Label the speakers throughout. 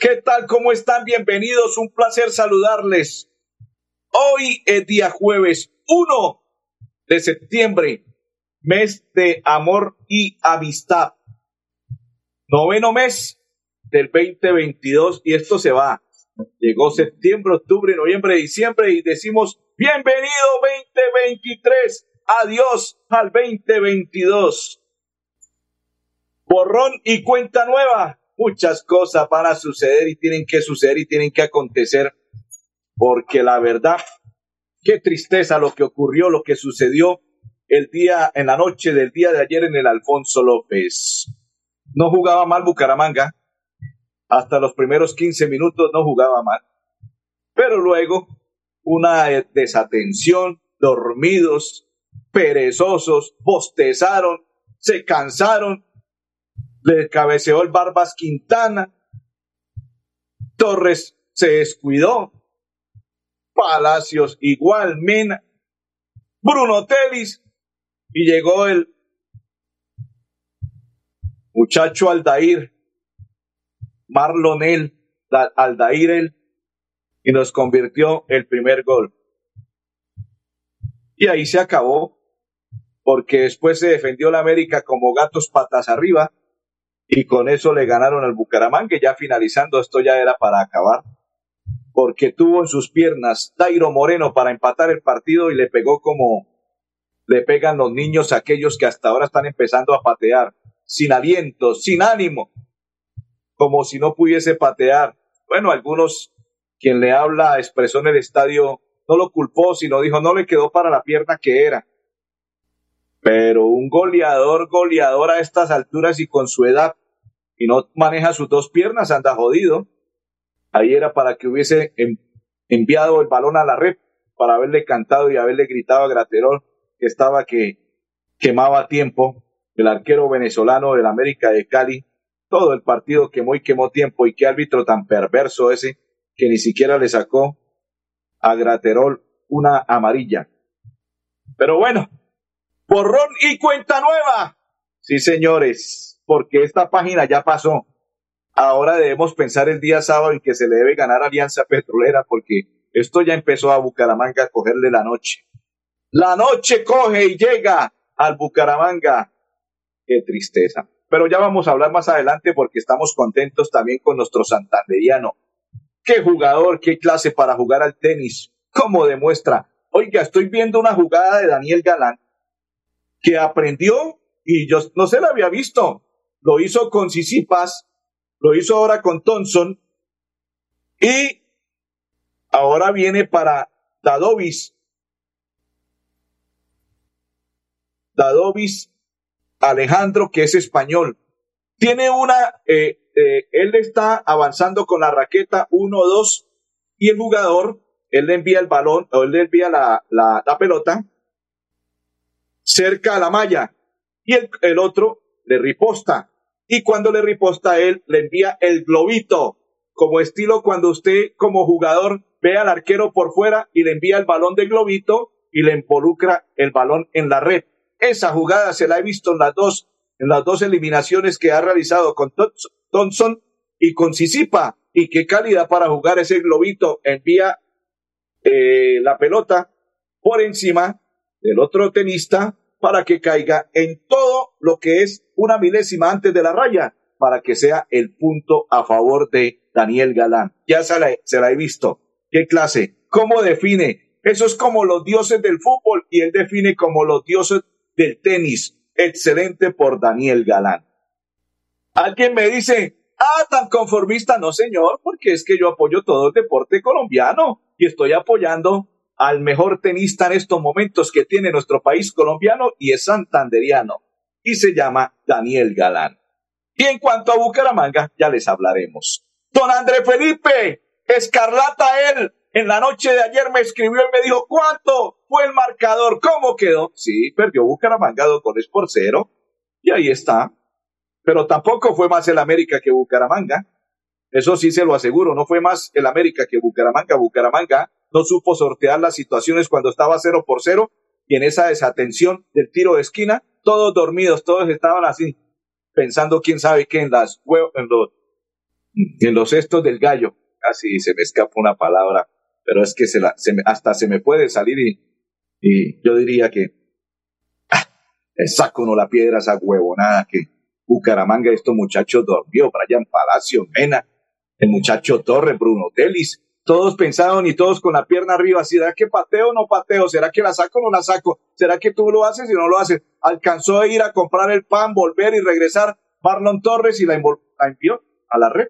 Speaker 1: ¿qué tal? ¿Cómo están? Bienvenidos. Un placer saludarles. Hoy es día jueves 1 de septiembre, mes de amor y amistad. Noveno mes del 2022 y esto se va. Llegó septiembre, octubre, noviembre, diciembre y decimos bienvenido 2023. Adiós al 2022. Borrón y cuenta nueva. Muchas cosas van a suceder y tienen que suceder y tienen que acontecer porque la verdad Qué tristeza lo que ocurrió, lo que sucedió el día, en la noche del día de ayer en el Alfonso López. No jugaba mal Bucaramanga. Hasta los primeros 15 minutos no jugaba mal. Pero luego una desatención, dormidos, perezosos, bostezaron, se cansaron, le cabeceó el Barbas Quintana, Torres se descuidó, Palacios igual, Mena, Bruno Telis, y llegó el muchacho Aldair, Marlonel, Aldair él, y nos convirtió el primer gol. Y ahí se acabó, porque después se defendió la América como gatos patas arriba, y con eso le ganaron al Bucaramanga, ya finalizando, esto ya era para acabar porque tuvo en sus piernas Dairo Moreno para empatar el partido y le pegó como le pegan los niños aquellos que hasta ahora están empezando a patear, sin aliento, sin ánimo, como si no pudiese patear. Bueno, algunos, quien le habla, expresó en el estadio, no lo culpó, sino dijo, no le quedó para la pierna que era. Pero un goleador, goleador a estas alturas y con su edad, y no maneja sus dos piernas, anda jodido. Ahí era para que hubiese enviado el balón a la red, para haberle cantado y haberle gritado a Graterol que estaba que quemaba tiempo. El arquero venezolano del América de Cali, todo el partido quemó y quemó tiempo. Y qué árbitro tan perverso ese que ni siquiera le sacó a Graterol una amarilla. Pero bueno, borrón y cuenta nueva. Sí, señores, porque esta página ya pasó ahora debemos pensar el día sábado en que se le debe ganar Alianza Petrolera porque esto ya empezó a Bucaramanga a cogerle la noche. La noche coge y llega al Bucaramanga. Qué tristeza. Pero ya vamos a hablar más adelante porque estamos contentos también con nuestro santanderiano. Qué jugador, qué clase para jugar al tenis. ¿Cómo demuestra? Oiga, estoy viendo una jugada de Daniel Galán que aprendió y yo no se la había visto. Lo hizo con Sisipas lo hizo ahora con Thompson y ahora viene para Dadovis. Dadovis Alejandro, que es español. Tiene una, eh, eh, él está avanzando con la raqueta 1-2 y el jugador, él le envía el balón o él le envía la, la, pelota cerca a la malla y el, el otro le riposta y cuando le riposta él, le envía el globito, como estilo cuando usted como jugador ve al arquero por fuera y le envía el balón de globito y le involucra el balón en la red. Esa jugada se la he visto en las dos, en las dos eliminaciones que ha realizado con Thompson y con Sisipa. Y qué calidad para jugar ese globito. Envía eh, la pelota por encima del otro tenista para que caiga en todo lo que es una milésima antes de la raya, para que sea el punto a favor de Daniel Galán. Ya se la, se la he visto. ¿Qué clase? ¿Cómo define? Eso es como los dioses del fútbol y él define como los dioses del tenis. Excelente por Daniel Galán. Alguien me dice, ah, tan conformista, no señor, porque es que yo apoyo todo el deporte colombiano y estoy apoyando al mejor tenista en estos momentos que tiene nuestro país colombiano y es santanderiano y se llama Daniel Galán. Y en cuanto a Bucaramanga, ya les hablaremos. Don André Felipe, escarlata él, En la noche de ayer me escribió y me dijo, ¿cuánto fue el marcador? ¿Cómo quedó? Sí, perdió Bucaramanga dos goles por cero. Y ahí está. Pero tampoco fue más el América que Bucaramanga. Eso sí se lo aseguro, no fue más el América que Bucaramanga. Bucaramanga no supo sortear las situaciones cuando estaba cero por cero y en esa desatención del tiro de esquina, todos dormidos, todos estaban así, pensando quién sabe qué en las en los, en los cestos del gallo. Casi se me escapa una palabra, pero es que se la, se hasta se me puede salir y, yo diría que ah, saco no la piedra esa huevonada que Bucaramanga estos muchachos dormió, Brian Palacio, Mena, el muchacho Torre, Bruno Telis, todos pensaron y todos con la pierna arriba, ¿será que pateo o no pateo? ¿Será que la saco o no la saco? ¿Será que tú lo haces y no lo haces? Alcanzó a ir a comprar el pan, volver y regresar Marlon Torres y la, envió a la red.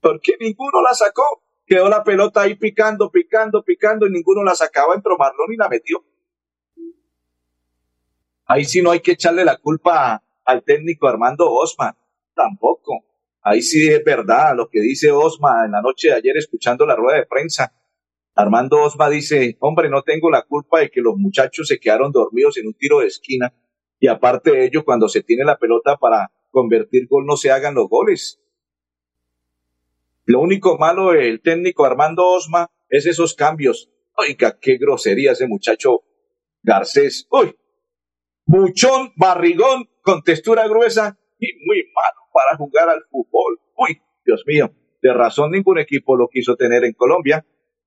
Speaker 1: Porque ninguno la sacó. Quedó la pelota ahí picando, picando, picando y ninguno la sacaba. Entró Marlon y la metió. Ahí sí no hay que echarle la culpa al técnico Armando Osman. Tampoco. Ahí sí es verdad lo que dice Osma en la noche de ayer escuchando la rueda de prensa. Armando Osma dice, hombre, no tengo la culpa de que los muchachos se quedaron dormidos en un tiro de esquina y aparte de ello, cuando se tiene la pelota para convertir gol no se hagan los goles. Lo único malo del técnico Armando Osma es esos cambios. Oiga, qué grosería ese muchacho Garcés. Uy, buchón, barrigón, con textura gruesa y muy malo para jugar al fútbol. Uy, Dios mío, de razón ningún equipo lo quiso tener en Colombia.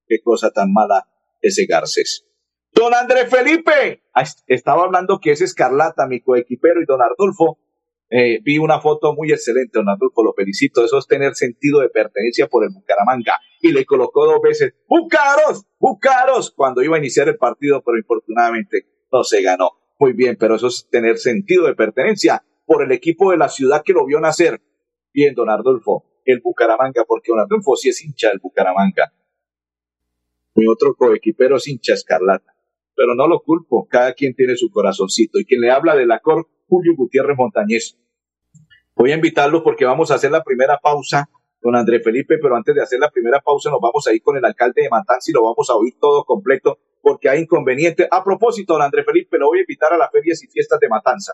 Speaker 1: Qué cosa tan mala ese Garcés. Don André Felipe, estaba hablando que es Escarlata, mi coequipero, y don Ardulfo. Eh, vi una foto muy excelente, don Ardulfo, lo felicito. Eso es tener sentido de pertenencia por el Bucaramanga. Y le colocó dos veces, ¡Bucaros! ¡Bucaros! Cuando iba a iniciar el partido, pero infortunadamente no se ganó. Muy bien, pero eso es tener sentido de pertenencia por el equipo de la ciudad que lo vio nacer. Bien, don Ardolfo, el Bucaramanga, porque don Ardolfo sí es hincha del Bucaramanga. Mi otro coequipero es hincha escarlata. Pero no lo culpo, cada quien tiene su corazoncito. Y quien le habla de la cor, Julio Gutiérrez Montañez. Voy a invitarlo porque vamos a hacer la primera pausa con André Felipe, pero antes de hacer la primera pausa nos vamos a ir con el alcalde de Matanza y lo vamos a oír todo completo porque hay inconveniente. A propósito, don André Felipe, lo voy a invitar a las ferias y fiestas de Matanza.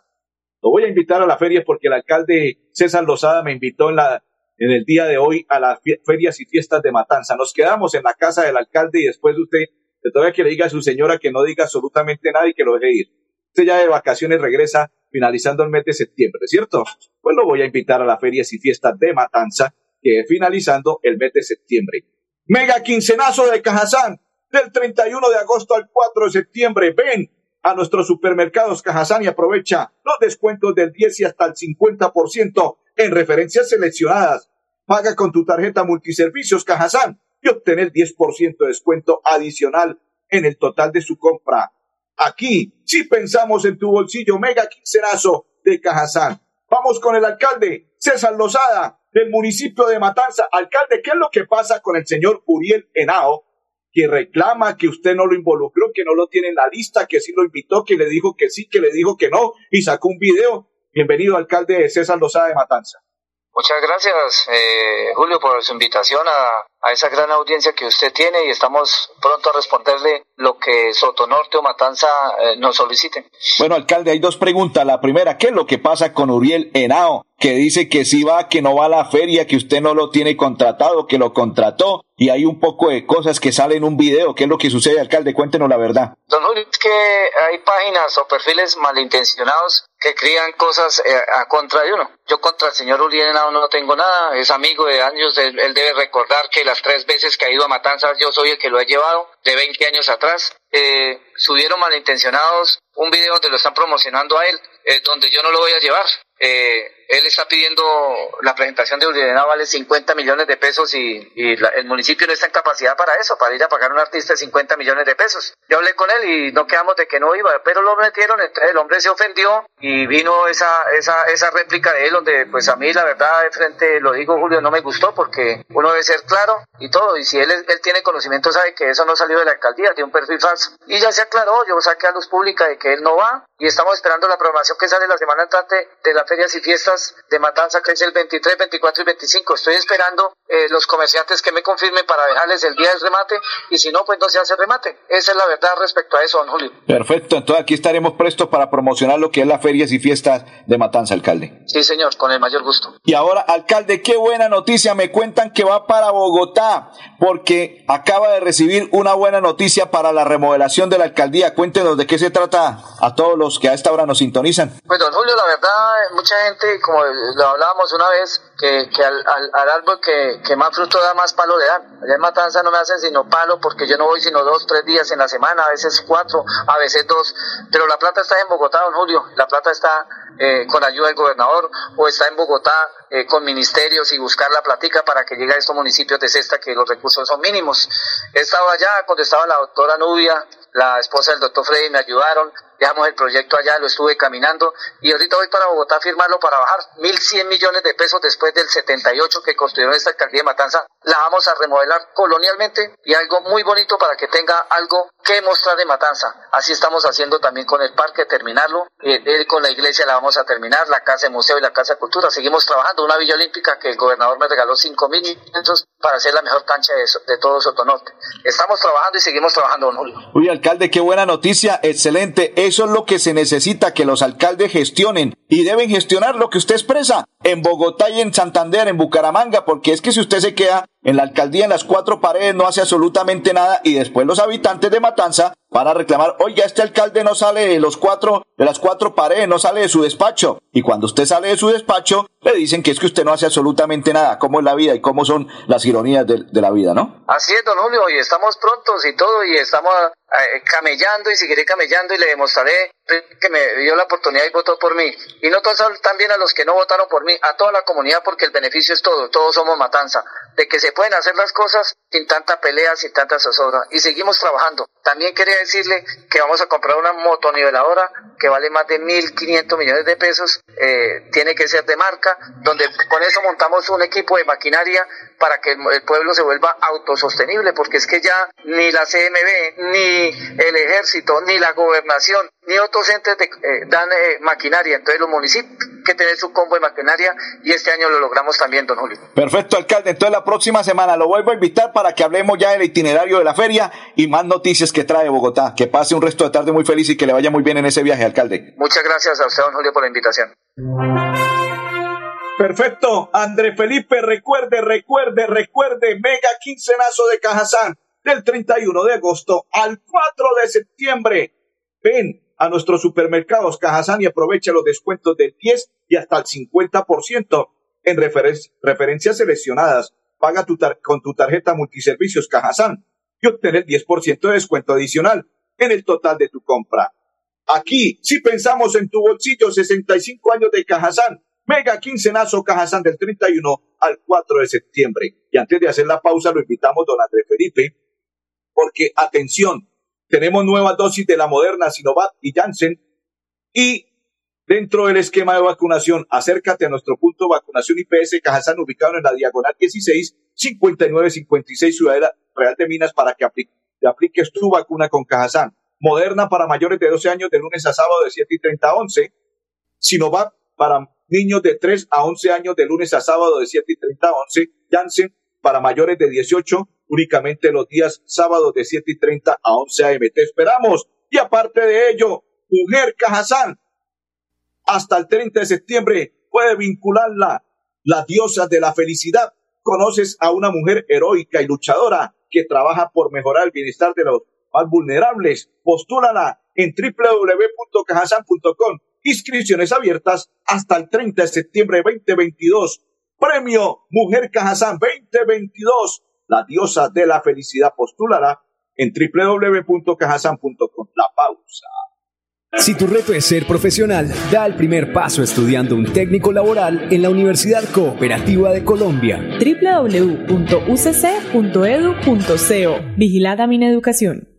Speaker 1: Lo voy a invitar a la feria porque el alcalde César Lozada me invitó en, la, en el día de hoy a las ferias y fiestas de Matanza. Nos quedamos en la casa del alcalde y después usted, todavía que le diga a su señora que no diga absolutamente nada y que lo deje ir. Usted ya de vacaciones regresa finalizando el mes de septiembre, ¿cierto? Pues lo voy a invitar a las ferias y fiestas de Matanza, que finalizando el mes de septiembre. Mega quincenazo de Cajazán, del 31 de agosto al 4 de septiembre. Ven, a nuestros supermercados Cajazán y aprovecha los descuentos del 10 y hasta el 50% en referencias seleccionadas. Paga con tu tarjeta multiservicios Cajazán y obtener 10% de descuento adicional en el total de su compra. Aquí si pensamos en tu bolsillo mega quincenazo de Cajazán. Vamos con el alcalde César Lozada del municipio de Matanza. Alcalde, ¿qué es lo que pasa con el señor Uriel Henao, que reclama que usted no lo involucró, que no lo tiene en la lista, que sí lo invitó, que le dijo que sí, que le dijo que no, y sacó un video. Bienvenido, alcalde César Lozada de Matanza.
Speaker 2: Muchas gracias, eh, Julio, por su invitación a, a esa gran audiencia que usted tiene y estamos pronto a responderle lo que Sotonorte o Matanza eh, nos soliciten.
Speaker 1: Bueno, alcalde, hay dos preguntas. La primera, ¿qué es lo que pasa con Uriel Henao? Que dice que sí va, que no va a la feria, que usted no lo tiene contratado, que lo contrató. Y hay un poco de cosas que salen en un video. ¿Qué es lo que sucede, alcalde? Cuéntenos la verdad.
Speaker 2: Don Julio, es que hay páginas o perfiles malintencionados que crían cosas eh, a contra de uno. Yo contra el señor Uriel Henao no tengo nada. Es amigo de años. él debe recordar que las tres veces que ha ido a Matanzas yo soy el que lo he llevado, de 20 años atrás. Eh, subieron malintencionados un video donde lo están promocionando a él, eh, donde yo no lo voy a llevar. Eh, él está pidiendo la presentación de Uriel vale 50 millones de pesos y, el municipio no está en capacidad para eso, para ir a pagar a un artista 50 millones de pesos. Yo hablé con él y no quedamos de que no iba, pero lo metieron, el hombre se ofendió y vino esa, esa, esa réplica de él donde pues a mí la verdad de frente lo digo Julio no me gustó porque uno debe ser claro y todo y si él, él tiene conocimiento sabe que eso no salió de la alcaldía, tiene un perfil falso. Y ya se aclaró, yo saqué a luz pública de que él no va y estamos esperando la programación que sale la semana entrante de las ferias y fiestas días de matanza, que es el 23, 24 y 25. Estoy esperando eh, los comerciantes que me confirmen para dejarles el día del remate y si no, pues no se hace remate. Esa es la verdad respecto a eso, don Julio.
Speaker 3: Perfecto, entonces aquí estaremos prestos para promocionar lo que es las ferias y fiestas de Matanza, alcalde.
Speaker 2: Sí, señor, con el mayor gusto.
Speaker 3: Y ahora, alcalde, qué buena noticia. Me cuentan que va para Bogotá porque acaba de recibir una buena noticia para la remodelación de la alcaldía. Cuéntenos de qué se trata a todos los que a esta hora nos sintonizan.
Speaker 2: Pues, don Julio, la verdad, mucha gente, como lo hablábamos una vez, que, al, al, árbol que, que, más fruto da, más palo le dan. Allá en Matanza no me hacen sino palo porque yo no voy sino dos, tres días en la semana, a veces cuatro, a veces dos. Pero la plata está en Bogotá, don Julio. La plata está eh, con ayuda del gobernador o está en Bogotá eh, con ministerios y buscar la platica para que llegue a estos municipios de cesta que los recursos son mínimos. He estado allá cuando estaba la doctora Nubia, la esposa del doctor Freddy, me ayudaron dejamos el proyecto allá, lo estuve caminando y ahorita voy para Bogotá a firmarlo para bajar 1.100 millones de pesos después del 78 que construyeron esta alcaldía de Matanza. La vamos a remodelar colonialmente y algo muy bonito para que tenga algo que mostrar de Matanza. Así estamos haciendo también con el parque, terminarlo. Eh, con la iglesia la vamos a terminar, la casa de museo y la casa de cultura. Seguimos trabajando. Una villa olímpica que el gobernador me regaló 5 mil para hacer la mejor cancha de, de todo Sotonorte. Estamos trabajando y seguimos trabajando, don Julio.
Speaker 3: Uy, alcalde, qué buena noticia. Excelente. Eso es lo que se necesita que los alcaldes gestionen y deben gestionar lo que usted expresa en Bogotá y en Santander, en Bucaramanga, porque es que si usted se queda en la alcaldía en las cuatro paredes no hace absolutamente nada y después los habitantes de Matanza van a reclamar, oiga, este alcalde no sale de los cuatro, de las cuatro paredes, no sale de su despacho. Y cuando usted sale de su despacho, le dicen que es que usted no hace absolutamente nada, cómo es la vida y cómo son las ironías de, de la vida, ¿no?
Speaker 2: Así es, don Julio, y estamos prontos y todo, y estamos camellando y seguiré camellando y le demostraré que me dio la oportunidad y votó por mí. Y no también a los que no votaron por mí, a toda la comunidad, porque el beneficio es todo, todos somos matanza, de que se pueden hacer las cosas sin tanta pelea, sin tanta zozobra. Y seguimos trabajando. También quería decirle que vamos a comprar una motoniveladora que vale más de 1.500 millones de pesos, eh, tiene que ser de marca, donde con eso montamos un equipo de maquinaria para que el, pueblo se vuelva autosostenible, porque es que ya ni la CMB, ni el ejército, ni la gobernación, ni otros entes eh, dan eh, maquinaria. Entonces los municipios que tener su combo de maquinaria y este año lo logramos también, don Julio.
Speaker 3: Perfecto, alcalde. Entonces la próxima semana lo vuelvo a invitar para que hablemos ya del itinerario de la feria y más noticias que trae Bogotá. Que pase un resto de tarde muy feliz y que le vaya muy bien en ese viaje, alcalde.
Speaker 2: Muchas gracias a usted, don Julio, por la invitación.
Speaker 1: Perfecto. André Felipe, recuerde, recuerde, recuerde, mega quincenazo de Cajazán del 31 de agosto al 4 de septiembre. Ven a nuestros supermercados Cajazán y aprovecha los descuentos del 10 y hasta el 50% en referencias seleccionadas. Paga tu con tu tarjeta multiservicios Cajazán y obtén el 10% de descuento adicional en el total de tu compra. Aquí, si pensamos en tu bolsillo, 65 años de Cajazán Mega quincenazo Cajazán del 31 al 4 de septiembre. Y antes de hacer la pausa, lo invitamos, don Andrés Felipe, porque atención, tenemos nuevas dosis de la moderna Sinovac y Janssen. Y dentro del esquema de vacunación, acércate a nuestro punto de vacunación IPS Cajazán, ubicado en la diagonal 16, 5956 Ciudadela Real de Minas, para que apliques tu vacuna con Cajazán. Moderna para mayores de 12 años de lunes a sábado de 7 y 30 a 11. Sinovac para niños de 3 a 11 años de lunes a sábado de 7 y 30 a 11. Janssen para mayores de 18 únicamente los días sábados de 7 y 30 a 11 a.m. Te esperamos. Y aparte de ello, Mujer Cajazán, hasta el 30 de septiembre puede vincularla, la diosa de la felicidad. Conoces a una mujer heroica y luchadora que trabaja por mejorar el bienestar de los más vulnerables. Postúlala en www.cajazán.com Inscripciones abiertas hasta el 30 de septiembre de 2022. Premio Mujer Cajazán 2022. La diosa de la felicidad postulará en www.cajazán.com. La pausa.
Speaker 4: Si tu reto es ser profesional, da el primer paso estudiando un técnico laboral en la Universidad Cooperativa de Colombia.
Speaker 5: www.ucc.edu.co Vigilada Mineducación.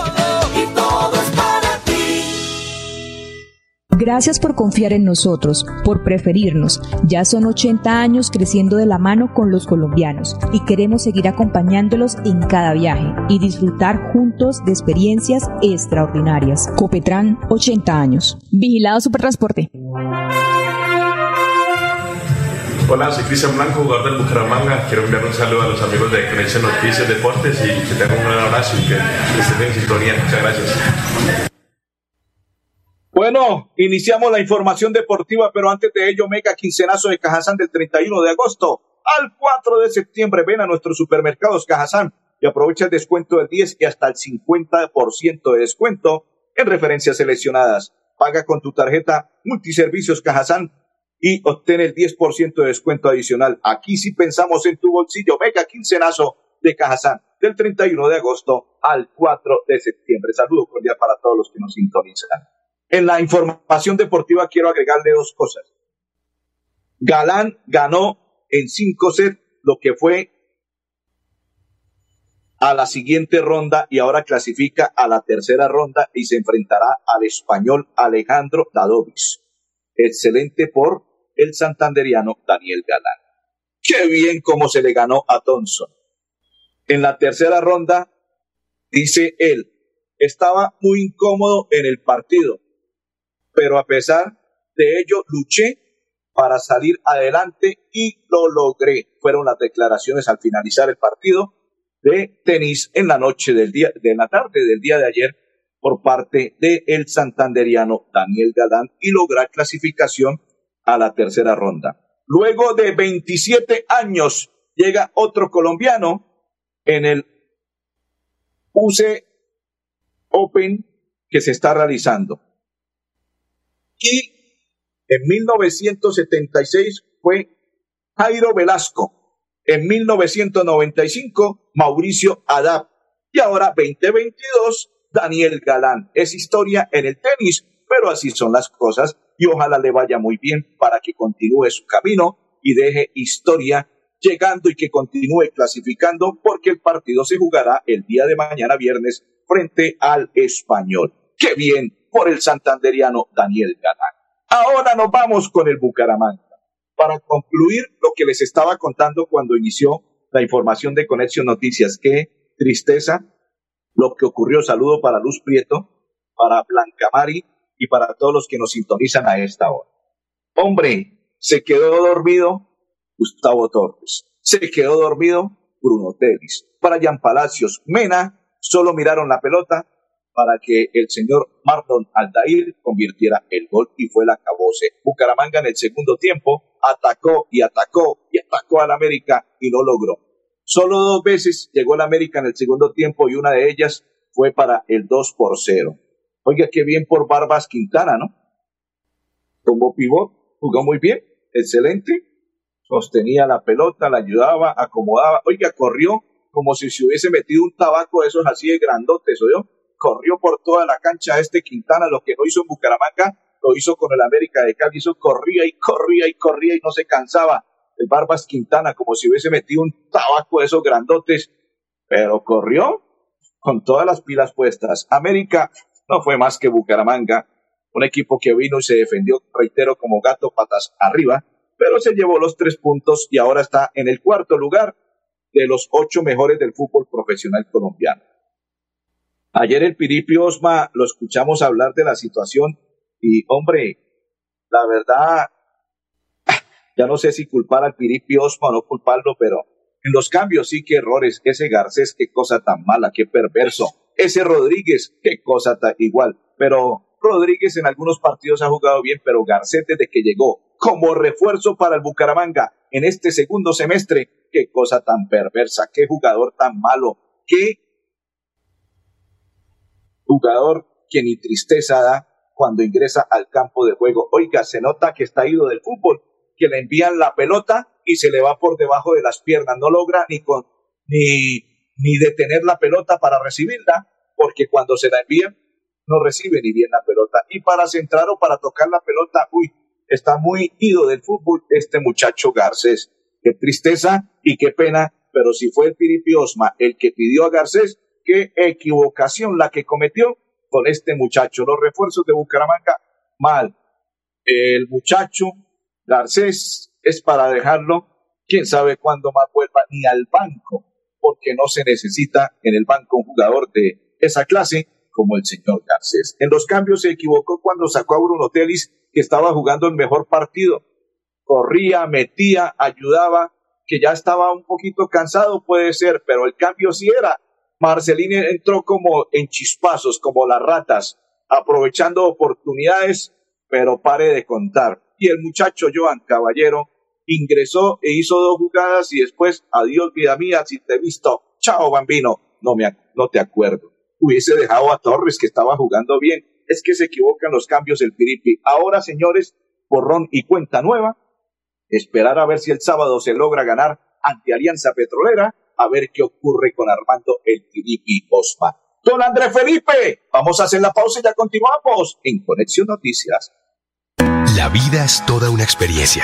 Speaker 6: Gracias por confiar en nosotros, por preferirnos. Ya son 80 años creciendo de la mano con los colombianos y queremos seguir acompañándolos en cada viaje y disfrutar juntos de experiencias extraordinarias. Copetran, 80 años. Vigilado Supertransporte.
Speaker 7: Hola, soy Cristian Blanco, jugador del Bucaramanga. Quiero enviar un saludo a los amigos de Conexión Noticias Deportes y que tengan un gran abrazo y que estén en sintonía. Muchas gracias.
Speaker 1: Bueno, iniciamos la información deportiva, pero antes de ello, mega quincenazo de Cajazán del 31 de agosto al 4 de septiembre. Ven a nuestros supermercados Cajazán y aprovecha el descuento del 10 y hasta el 50% de descuento en referencias seleccionadas. Paga con tu tarjeta Multiservicios Cajazán y obtén el 10% de descuento adicional. Aquí sí pensamos en tu bolsillo. Mega quincenazo de Cajazán del 31 de agosto al 4 de septiembre. Saludo cordial para todos los que nos sintonizan. En la información deportiva quiero agregarle dos cosas. Galán ganó en cinco sets lo que fue a la siguiente ronda y ahora clasifica a la tercera ronda y se enfrentará al español Alejandro Dadovis. Excelente por el santanderiano Daniel Galán. Qué bien cómo se le ganó a Thompson. En la tercera ronda, dice él, estaba muy incómodo en el partido pero a pesar de ello luché para salir adelante y lo logré. Fueron las declaraciones al finalizar el partido de tenis en la noche del día, de la tarde del día de ayer por parte del el santanderiano Daniel Galán y lograr clasificación a la tercera ronda. Luego de 27 años llega otro colombiano en el UC Open que se está realizando. Y en 1976 fue Jairo Velasco. En 1995, Mauricio Adap. Y ahora, 2022, Daniel Galán. Es historia en el tenis, pero así son las cosas y ojalá le vaya muy bien para que continúe su camino y deje historia llegando y que continúe clasificando porque el partido se jugará el día de mañana viernes frente al español. ¡Qué bien! por el santanderiano Daniel Galán. Ahora nos vamos con el Bucaramanga. Para concluir lo que les estaba contando cuando inició la información de Conexión Noticias, qué tristeza lo que ocurrió. Saludo para Luz Prieto, para Blanca Mari y para todos los que nos sintonizan a esta hora. Hombre, se quedó dormido Gustavo Torres. Se quedó dormido Bruno Tevis. Brian Palacios, Mena, solo miraron la pelota para que el señor Marlon Aldair convirtiera el gol y fue la cabose. Bucaramanga en el segundo tiempo atacó y atacó y atacó al América y no logró. Solo dos veces llegó el América en el segundo tiempo y una de ellas fue para el 2 por 0. Oiga, qué bien por Barbas Quintana, ¿no? Como pivot, jugó muy bien, excelente. Sostenía la pelota, la ayudaba, acomodaba. Oiga, corrió como si se hubiese metido un tabaco de esos así de grandotes, ¿oyó? Corrió por toda la cancha este Quintana, lo que no hizo en Bucaramanga, lo hizo con el América de Cali, hizo corría y corría y corría y no se cansaba. El Barbas Quintana, como si hubiese metido un tabaco de esos grandotes, pero corrió con todas las pilas puestas. América no fue más que Bucaramanga, un equipo que vino y se defendió, reitero, como gato patas arriba, pero se llevó los tres puntos y ahora está en el cuarto lugar de los ocho mejores del fútbol profesional colombiano. Ayer el Piripi Osma lo escuchamos hablar de la situación y, hombre, la verdad, ya no sé si culpar al Piripi Osma o no culparlo, pero en los cambios sí que errores. Ese Garcés, qué cosa tan mala, qué perverso. Ese Rodríguez, qué cosa tan igual. Pero Rodríguez en algunos partidos ha jugado bien, pero Garcés desde que llegó como refuerzo para el Bucaramanga en este segundo semestre, qué cosa tan perversa, qué jugador tan malo, qué jugador que ni tristeza da cuando ingresa al campo de juego. Oiga, se nota que está ido del fútbol, que le envían la pelota y se le va por debajo de las piernas. No logra ni, con, ni, ni detener la pelota para recibirla, porque cuando se la envían no recibe ni bien la pelota. Y para centrar o para tocar la pelota, uy, está muy ido del fútbol este muchacho Garcés. Qué tristeza y qué pena, pero si fue el Piripi Osma el que pidió a Garcés, qué equivocación la que cometió con este muchacho. Los refuerzos de Bucaramanga, mal. el muchacho Garcés es para dejarlo, quién sabe cuándo más vuelva ni al banco, porque no se necesita en el banco un jugador de esa clase como el señor Garcés. En los cambios se equivocó cuando sacó a Bruno Telis, que estaba jugando el mejor partido. Corría, metía, ayudaba, que ya estaba un poquito cansado, puede ser, pero el cambio sí era. Marcelini entró como en chispazos, como las ratas, aprovechando oportunidades, pero pare de contar. Y el muchacho Joan Caballero ingresó e hizo dos jugadas y después, adiós vida mía, si te he visto, chao bambino, no, me, no te acuerdo. Hubiese dejado a Torres que estaba jugando bien. Es que se equivocan los cambios el Piripi. Ahora, señores, borrón y cuenta nueva. Esperar a ver si el sábado se logra ganar ante Alianza Petrolera, a ver qué ocurre con Armando el Piripi Osma. Don Andrés Felipe, vamos a hacer la pausa y ya continuamos en Conexión Noticias.
Speaker 8: La vida es toda una experiencia.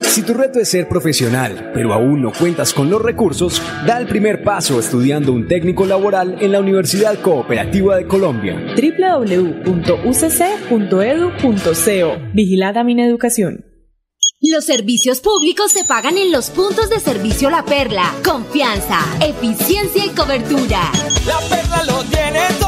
Speaker 4: Si tu reto es ser profesional, pero aún no cuentas con los recursos, da el primer paso estudiando un técnico laboral en la Universidad Cooperativa de Colombia.
Speaker 5: www.ucc.edu.co Vigilada Mineducación.
Speaker 9: Los servicios públicos se pagan en los puntos de servicio La Perla. Confianza, eficiencia y cobertura.
Speaker 10: La Perla lo tiene todo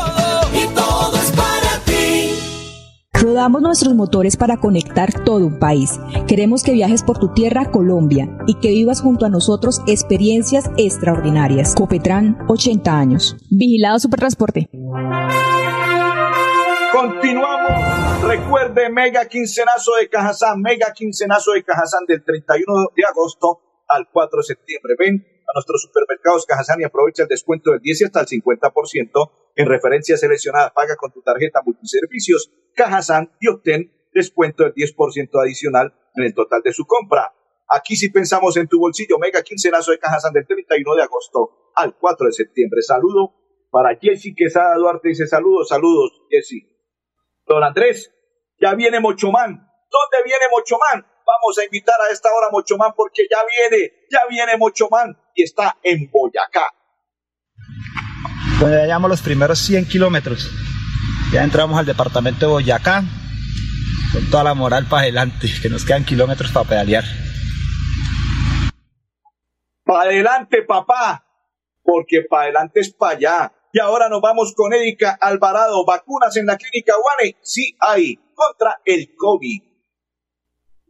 Speaker 6: Rodamos nuestros motores para conectar todo un país. Queremos que viajes por tu tierra, Colombia, y que vivas junto a nosotros experiencias extraordinarias. Copetran, 80 años. Vigilado Supertransporte.
Speaker 1: Continuamos. Recuerde, mega quincenazo de Cajazán, mega quincenazo de Cajazán del 31 de agosto al 4 de septiembre. Ven a nuestros supermercados Cajazán y aprovecha el descuento del 10 y hasta el 50% en referencias seleccionadas. Paga con tu tarjeta multiservicios Cajazán y obtén descuento del 10% adicional en el total de su compra. Aquí sí pensamos en tu bolsillo. Mega quincenazo de Cajazán del 31 de agosto al 4 de septiembre. Saludo para Jessy Quesada Duarte. Dice saludos, saludos, Jessy. Don Andrés, ya viene Mochomán. ¿Dónde viene Mochomán? Vamos a invitar a esta hora a Mochomán porque ya viene, ya viene Mochomán y está en Boyacá.
Speaker 11: Ya llevamos los primeros 100 kilómetros. Ya entramos al departamento de Boyacá con toda la moral para adelante, que nos quedan kilómetros para pedalear.
Speaker 1: Para adelante, papá, porque para adelante es para allá. Y ahora nos vamos con Erika Alvarado. Vacunas en la clínica Guane. Sí hay contra el COVID.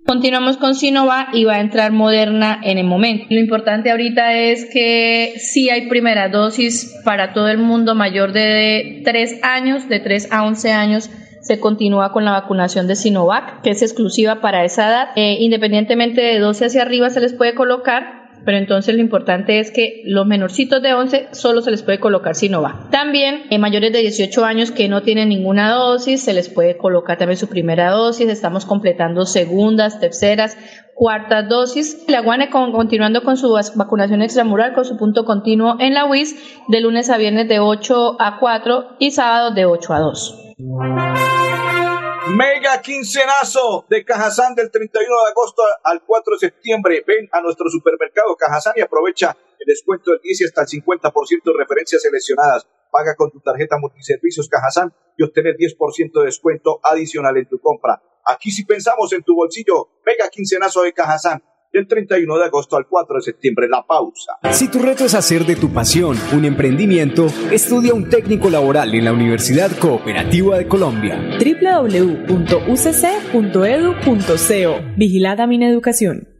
Speaker 12: Continuamos con Sinovac y va a entrar Moderna en el momento. Lo importante ahorita es que sí hay primera dosis para todo el mundo mayor de 3 años, de 3 a 11 años. Se continúa con la vacunación de Sinovac, que es exclusiva para esa edad. Eh, independientemente de 12 hacia arriba se les puede colocar pero entonces lo importante es que los menorcitos de 11 solo se les puede colocar Sinovac. También en mayores de 18 años que no tienen ninguna dosis, se les puede colocar también su primera dosis. Estamos completando segundas, terceras, cuartas dosis. La Guane con, continuando con su vacunación extramural con su punto continuo en la UIS de lunes a viernes de 8 a 4 y sábados de 8 a 2.
Speaker 1: Mega quincenazo de Cajazán del 31 de agosto al 4 de septiembre. Ven a nuestro supermercado Cajazán y aprovecha el descuento del 10 y hasta el 50% de referencias seleccionadas. Paga con tu tarjeta multiservicios Cajazán y obtener 10% de descuento adicional en tu compra. Aquí sí pensamos en tu bolsillo. Mega quincenazo de Cajazán del 31 de agosto al 4 de septiembre. La pausa.
Speaker 4: Si tu reto es hacer de tu pasión un emprendimiento, estudia un técnico laboral en la Universidad Cooperativa de Colombia.
Speaker 5: www.ucc.edu.co Vigilada Mineducación.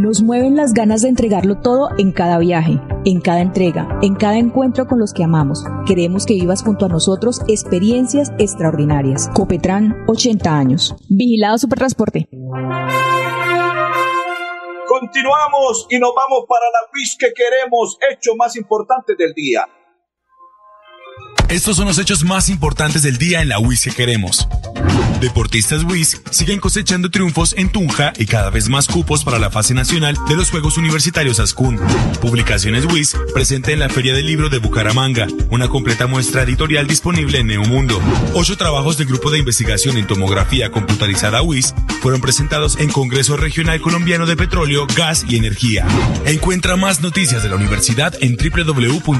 Speaker 6: Nos mueven las ganas de entregarlo todo en cada viaje, en cada entrega, en cada encuentro con los que amamos. Queremos que vivas junto a nosotros experiencias extraordinarias. Copetran, 80 años. Vigilado Supertransporte.
Speaker 1: Continuamos y nos vamos para la WIS que queremos, hecho más importante del día.
Speaker 13: Estos son los hechos más importantes del día en la WIS que queremos. Deportistas WIS siguen cosechando triunfos en Tunja y cada vez más cupos para la fase nacional de los Juegos Universitarios ASCUN. Publicaciones WIS presente en la Feria del Libro de Bucaramanga, una completa muestra editorial disponible en Neomundo. Ocho trabajos del Grupo de Investigación en Tomografía Computarizada WIS fueron presentados en Congreso Regional Colombiano de Petróleo, Gas y Energía. Encuentra más noticias de la universidad en www.wis.edu.co.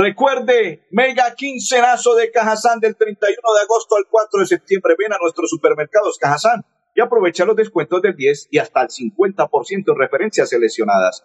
Speaker 1: Recuerde, mega quincenazo de Cajazán del 31 de agosto al 4 de septiembre. Ven a nuestros supermercados Cajazán y aprovecha los descuentos del 10 y hasta el 50% en referencias seleccionadas.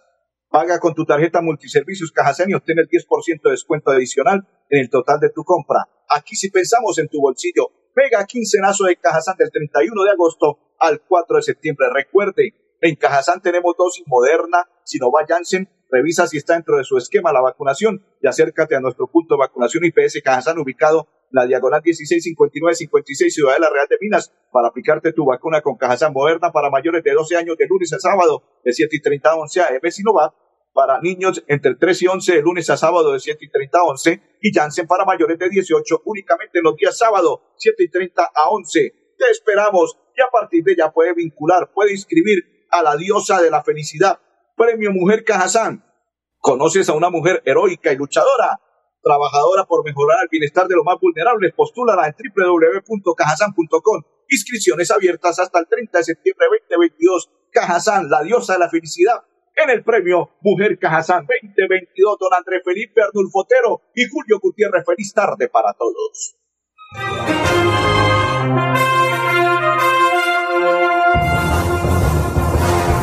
Speaker 1: Paga con tu tarjeta multiservicios Cajazán y obtén el 10% de descuento adicional en el total de tu compra. Aquí sí pensamos en tu bolsillo. Mega quincenazo de Cajazán del 31 de agosto al 4 de septiembre. Recuerde, en Cajazán tenemos dosis moderna, Sinovac Janssen Revisa si está dentro de su esquema la vacunación y acércate a nuestro punto de vacunación IPS Cajazán ubicado en la diagonal 1659-56 Ciudadela Real de Minas para aplicarte tu vacuna con Cajazán moderna para mayores de 12 años de lunes a sábado de 7 y 30 a 11 a Sinovac para niños entre 3 y 11 de lunes a sábado de 7 y 30 a 11 y Janssen para mayores de 18 únicamente los días sábado 7 y 30 a 11. Te esperamos y a partir de ya puede vincular, puede inscribir a la diosa de la felicidad Premio Mujer Cajazán. ¿Conoces a una mujer heroica y luchadora? Trabajadora por mejorar el bienestar de los más vulnerables. Postúlala en www.cajazán.com. Inscripciones abiertas hasta el 30 de septiembre de 2022. Cajazán, la diosa de la felicidad. En el premio Mujer Cajazán 2022, don André Felipe Arnulfotero y Julio Gutiérrez. Feliz tarde para todos.